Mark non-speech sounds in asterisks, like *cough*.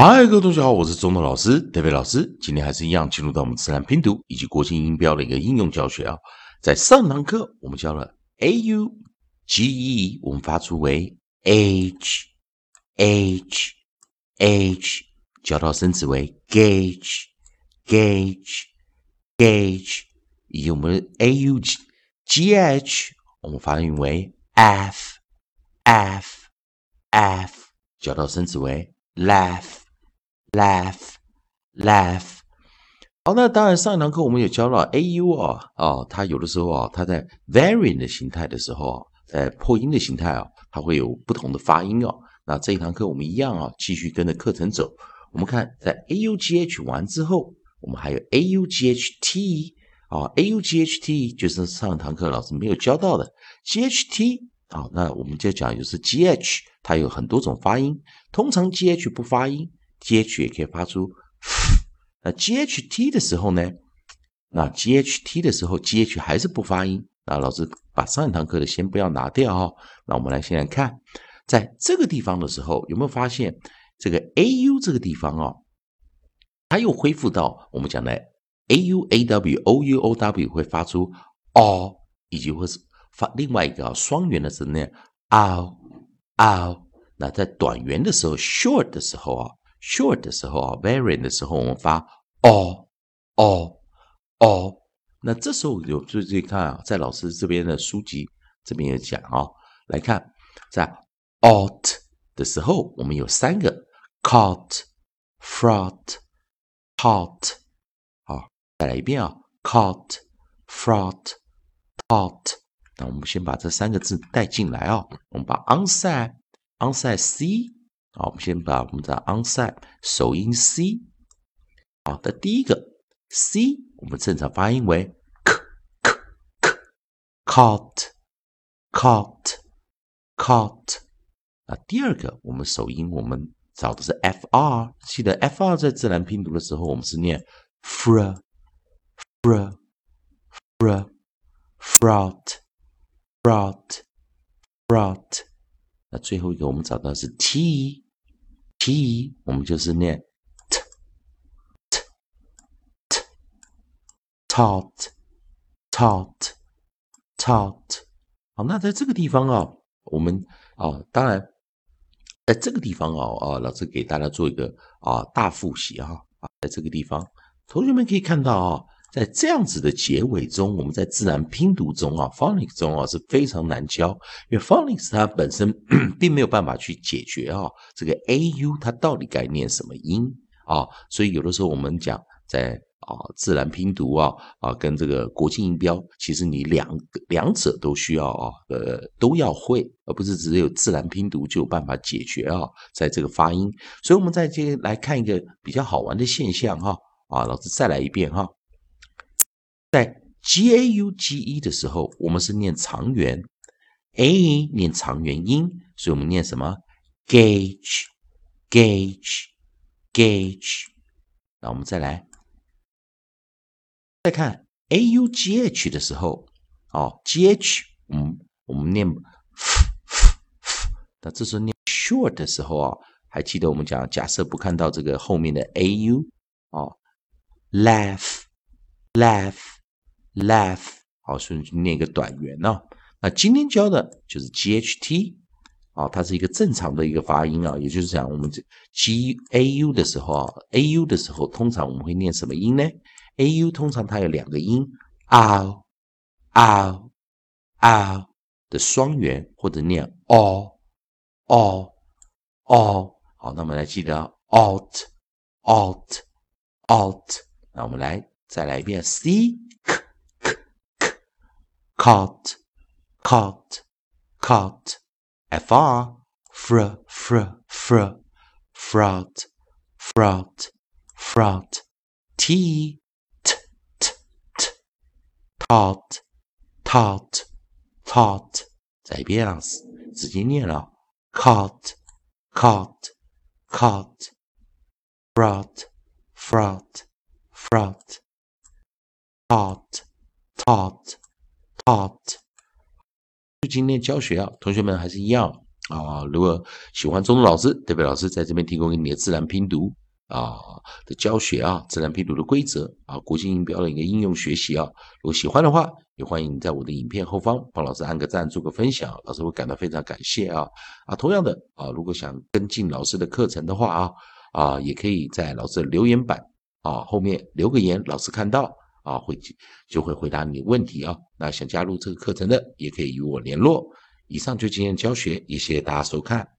嗨，各位同学好，我是中东老师特别老师。今天还是一样，进入到我们自然拼读以及国际音标的一个应用教学啊。在上堂课我们教了 a u g e，我们发出为 h h h，教到生词为 gauge gauge gauge，以及我们 a u g g h，我们发音为 f f f，教到生词为 laugh。Laugh, laugh。好，那当然，上一堂课我们也教了 a u 啊，啊，它有的时候啊，它在 variant 的形态的时候啊，在破音的形态啊，它会有不同的发音哦。那这一堂课我们一样啊，继续跟着课程走。我们看，在 a u g h 完之后，我们还有 a u g h t 啊，a u g h t 就是上一堂课老师没有教到的 g h t 啊。那我们就讲就是 g h，它有很多种发音，通常 g h 不发音。G H 也可以发出，那 G H T 的时候呢？那 G H T 的时候，G H 还是不发音。那老师把上一堂课的先不要拿掉哈。那我们来先来看，在这个地方的时候，有没有发现这个 A U 这个地方哦，它又恢复到我们讲的 A U A W O U O W 会发出 O，以及或是发另外一个双元的声念 O O。那在短元的时候，short 的时候啊。Short 的时候啊，variant 的时候，我们发 o o o。那这时候有注意看啊，在老师这边的书籍这边有讲啊，来看在 ought 的时候，我们有三个 caught、fraught、taught。好，再来一遍啊，caught、fraught、taught。那我们先把这三个字带进来啊，我们把 onside、onside c。好，我们先把我们的 onside 首音 c，好的第一个 c，我们正常发音为 k k k，caught，caught，caught。那第二个我们首音我们找的是 fr，记得 fr 在自然拼读的时候，我们是念 fr，fr，fr，fraud，fraud，fraud。那最后一个我们找到是 t。t，我们就是念 t t t taught taught taught。好，那在这个地方啊，我们啊，当然在这个地方啊啊，老师给大家做一个啊大复习哈啊，在这个地方，同学们可以看到啊。在这样子的结尾中，我们在自然拼读中啊，phonics 中啊是非常难教，因为 phonics 它本身 *clears throat* 并没有办法去解决啊这个 a u 它到底该念什么音啊，所以有的时候我们讲在啊自然拼读啊啊跟这个国际音标，其实你两两者都需要啊呃都要会，而不是只有自然拼读就有办法解决啊在这个发音，所以我们再接来看一个比较好玩的现象哈啊，老师再来一遍哈。在 g a u g e 的时候，我们是念长元，a 念长元音，所以我们念什么？gauge，gauge，gauge。那我们再来，再看 a u g h 的时候，哦，g h，嗯，我们念。那这时候念 short 的时候啊，还记得我们讲，假设不看到这个后面的 a u，哦，laugh，laugh。laugh，好，所以就念一个短元哦。那今天教的就是 g h t，啊，它是一个正常的一个发音啊，也就是讲我们这 g a u 的时候啊，a u 的时候，通常我们会念什么音呢？a u 通常它有两个音，O，O，O 的双元，或者念 o o o。好，那我们来记得 out out out。那我们来再来一遍 Seek。caught, caught, caught. fr, fr, fr, fr, fraud, fraud, fraud. t, t, t, t, taught, taught, taught. 再一遍啊，直接念了，caught, caught, caught, fraud, fraud, fraud, taught, taught. Taught，就今天教学啊，同学们还是一样啊，如果喜欢中东老师，代表老师在这边提供给你的自然拼读啊的教学啊，自然拼读的规则啊，国际音标的一个应用学习啊。如果喜欢的话，也欢迎在我的影片后方帮老师按个赞，做个分享，老师会感到非常感谢啊啊。同样的啊，如果想跟进老师的课程的话啊啊，也可以在老师的留言板啊后面留个言，老师看到啊会就会回答你问题啊。那想加入这个课程的，也可以与我联络。以上就今天教学，也谢谢大家收看。